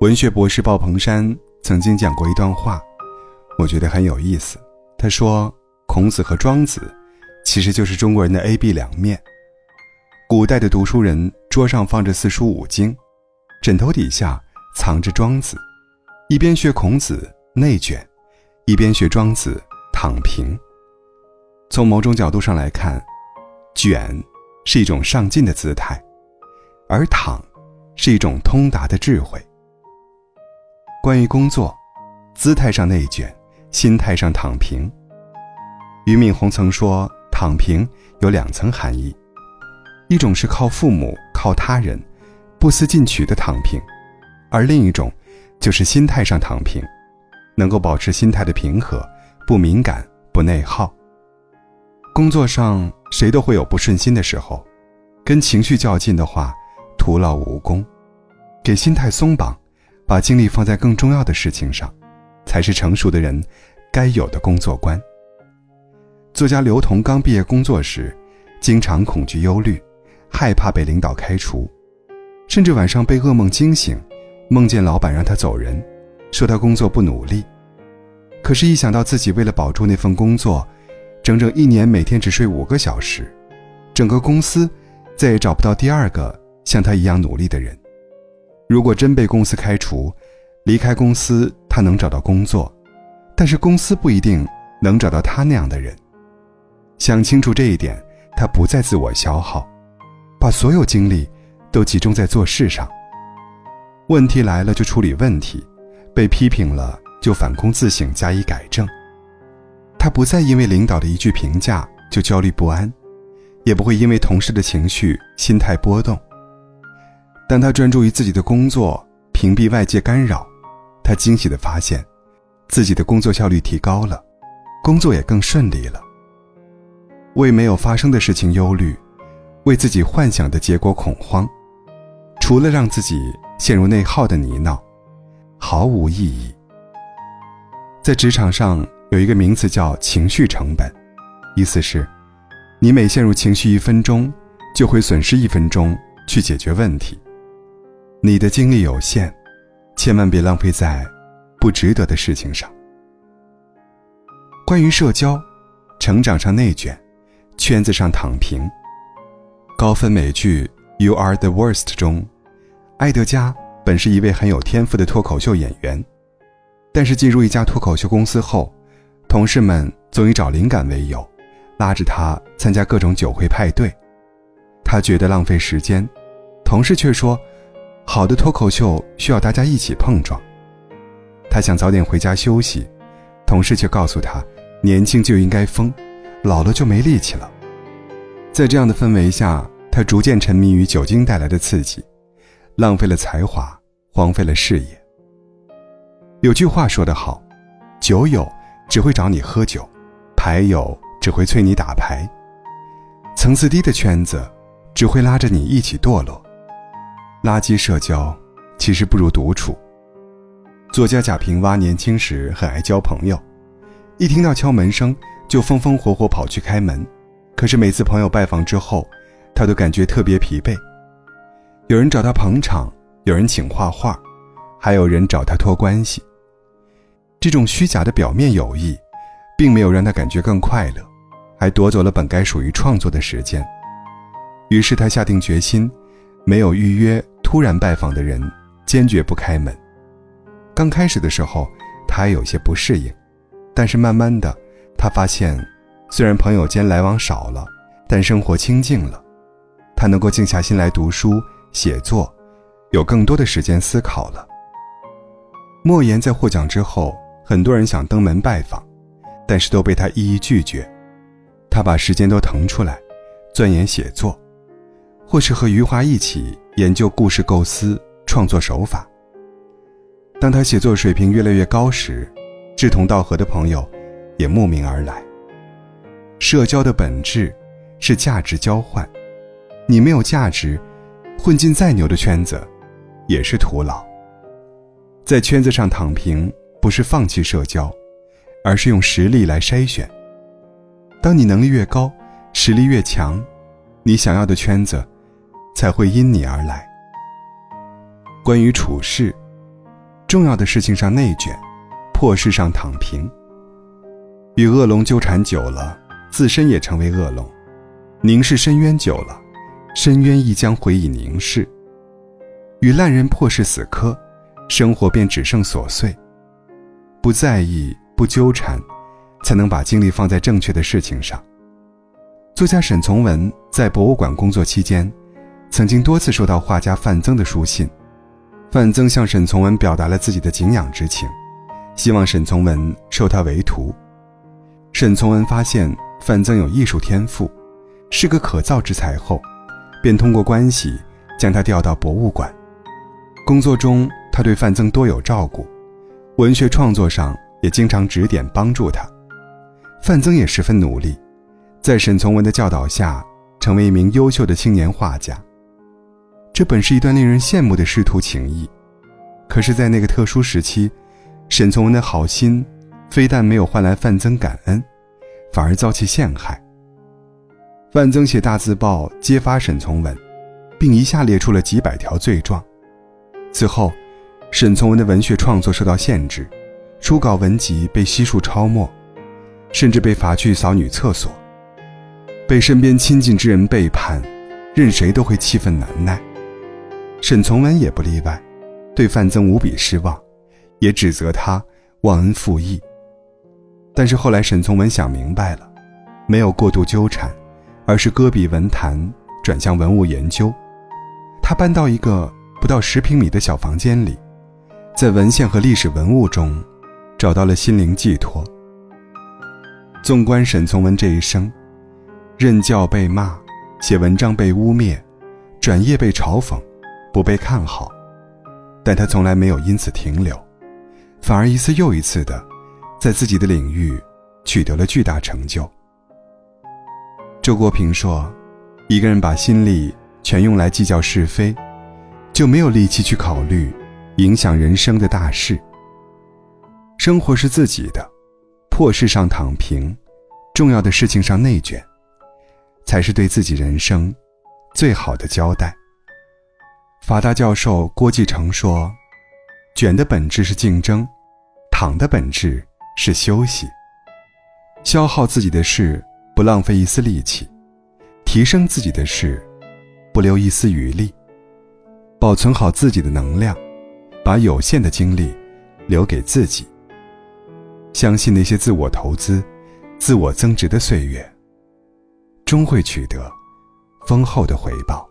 文学博士鲍鹏山曾经讲过一段话，我觉得很有意思。他说：“孔子和庄子，其实就是中国人的 A、B 两面。古代的读书人桌上放着四书五经，枕头底下藏着庄子，一边学孔子内卷，一边学庄子躺平。从某种角度上来看，卷是一种上进的姿态。”而躺，是一种通达的智慧。关于工作，姿态上内卷，心态上躺平。俞敏洪曾说，躺平有两层含义：一种是靠父母、靠他人，不思进取的躺平；而另一种，就是心态上躺平，能够保持心态的平和，不敏感，不内耗。工作上，谁都会有不顺心的时候，跟情绪较劲的话。徒劳无功，给心态松绑，把精力放在更重要的事情上，才是成熟的人该有的工作观。作家刘同刚毕业工作时，经常恐惧忧虑，害怕被领导开除，甚至晚上被噩梦惊醒，梦见老板让他走人，说他工作不努力。可是，一想到自己为了保住那份工作，整整一年每天只睡五个小时，整个公司再也找不到第二个。像他一样努力的人，如果真被公司开除，离开公司他能找到工作，但是公司不一定能找到他那样的人。想清楚这一点，他不再自我消耗，把所有精力都集中在做事上。问题来了就处理问题，被批评了就反躬自省加以改正。他不再因为领导的一句评价就焦虑不安，也不会因为同事的情绪心态波动。当他专注于自己的工作，屏蔽外界干扰，他惊喜地发现，自己的工作效率提高了，工作也更顺利了。为没有发生的事情忧虑，为自己幻想的结果恐慌，除了让自己陷入内耗的泥淖，毫无意义。在职场上有一个名词叫情绪成本，意思是，你每陷入情绪一分钟，就会损失一分钟去解决问题。你的精力有限，千万别浪费在不值得的事情上。关于社交，成长上内卷，圈子上躺平。高分美剧《You Are the Worst》中，埃德加本是一位很有天赋的脱口秀演员，但是进入一家脱口秀公司后，同事们总以找灵感为由，拉着他参加各种酒会派对，他觉得浪费时间，同事却说。好的脱口秀需要大家一起碰撞。他想早点回家休息，同事却告诉他，年轻就应该疯，老了就没力气了。在这样的氛围下，他逐渐沉迷于酒精带来的刺激，浪费了才华，荒废了事业。有句话说得好，酒友只会找你喝酒，牌友只会催你打牌，层次低的圈子只会拉着你一起堕落。垃圾社交，其实不如独处。作家贾平凹年轻时很爱交朋友，一听到敲门声就风风火火跑去开门。可是每次朋友拜访之后，他都感觉特别疲惫。有人找他捧场，有人请画画，还有人找他托关系。这种虚假的表面友谊，并没有让他感觉更快乐，还夺走了本该属于创作的时间。于是他下定决心，没有预约。突然拜访的人坚决不开门。刚开始的时候，他还有些不适应，但是慢慢的，他发现，虽然朋友间来往少了，但生活清静了。他能够静下心来读书写作，有更多的时间思考了。莫言在获奖之后，很多人想登门拜访，但是都被他一一拒绝。他把时间都腾出来，钻研写作。或是和余华一起研究故事构思、创作手法。当他写作水平越来越高时，志同道合的朋友也慕名而来。社交的本质是价值交换，你没有价值，混进再牛的圈子也是徒劳。在圈子上躺平，不是放弃社交，而是用实力来筛选。当你能力越高，实力越强，你想要的圈子。才会因你而来。关于处事，重要的事情上内卷，破事上躺平。与恶龙纠缠久了，自身也成为恶龙；凝视深渊久了，深渊亦将回以凝视。与烂人破事死磕，生活便只剩琐碎。不在意，不纠缠，才能把精力放在正确的事情上。作家沈从文在博物馆工作期间，曾经多次收到画家范曾的书信。范曾向沈从文表达了自己的敬仰之情，希望沈从文收他为徒。沈从文发现范曾有艺术天赋，是个可造之才后，便通过关系将他调到博物馆。工作中，他对范曾多有照顾，文学创作上也经常指点帮助他。范曾也十分努力，在沈从文的教导下，成为一名优秀的青年画家。这本是一段令人羡慕的师徒情谊，可是，在那个特殊时期，沈从文的好心，非但没有换来范增感恩，反而遭其陷害。范增写大字报揭发沈从文，并一下列出了几百条罪状。此后，沈从文的文学创作受到限制，初稿文集被悉数抄没，甚至被罚去扫女厕所，被身边亲近之人背叛，任谁都会气愤难耐。沈从文也不例外，对范增无比失望，也指责他忘恩负义。但是后来沈从文想明白了，没有过度纠缠，而是搁笔文坛，转向文物研究。他搬到一个不到十平米的小房间里，在文献和历史文物中，找到了心灵寄托。纵观沈从文这一生，任教被骂，写文章被污蔑，转业被嘲讽。不被看好，但他从来没有因此停留，反而一次又一次的，在自己的领域取得了巨大成就。周国平说：“一个人把心力全用来计较是非，就没有力气去考虑影响人生的大事。生活是自己的，破事上躺平，重要的事情上内卷，才是对自己人生最好的交代。”法大教授郭继成说：“卷的本质是竞争，躺的本质是休息。消耗自己的事，不浪费一丝力气；提升自己的事，不留一丝余力。保存好自己的能量，把有限的精力留给自己。相信那些自我投资、自我增值的岁月，终会取得丰厚的回报。”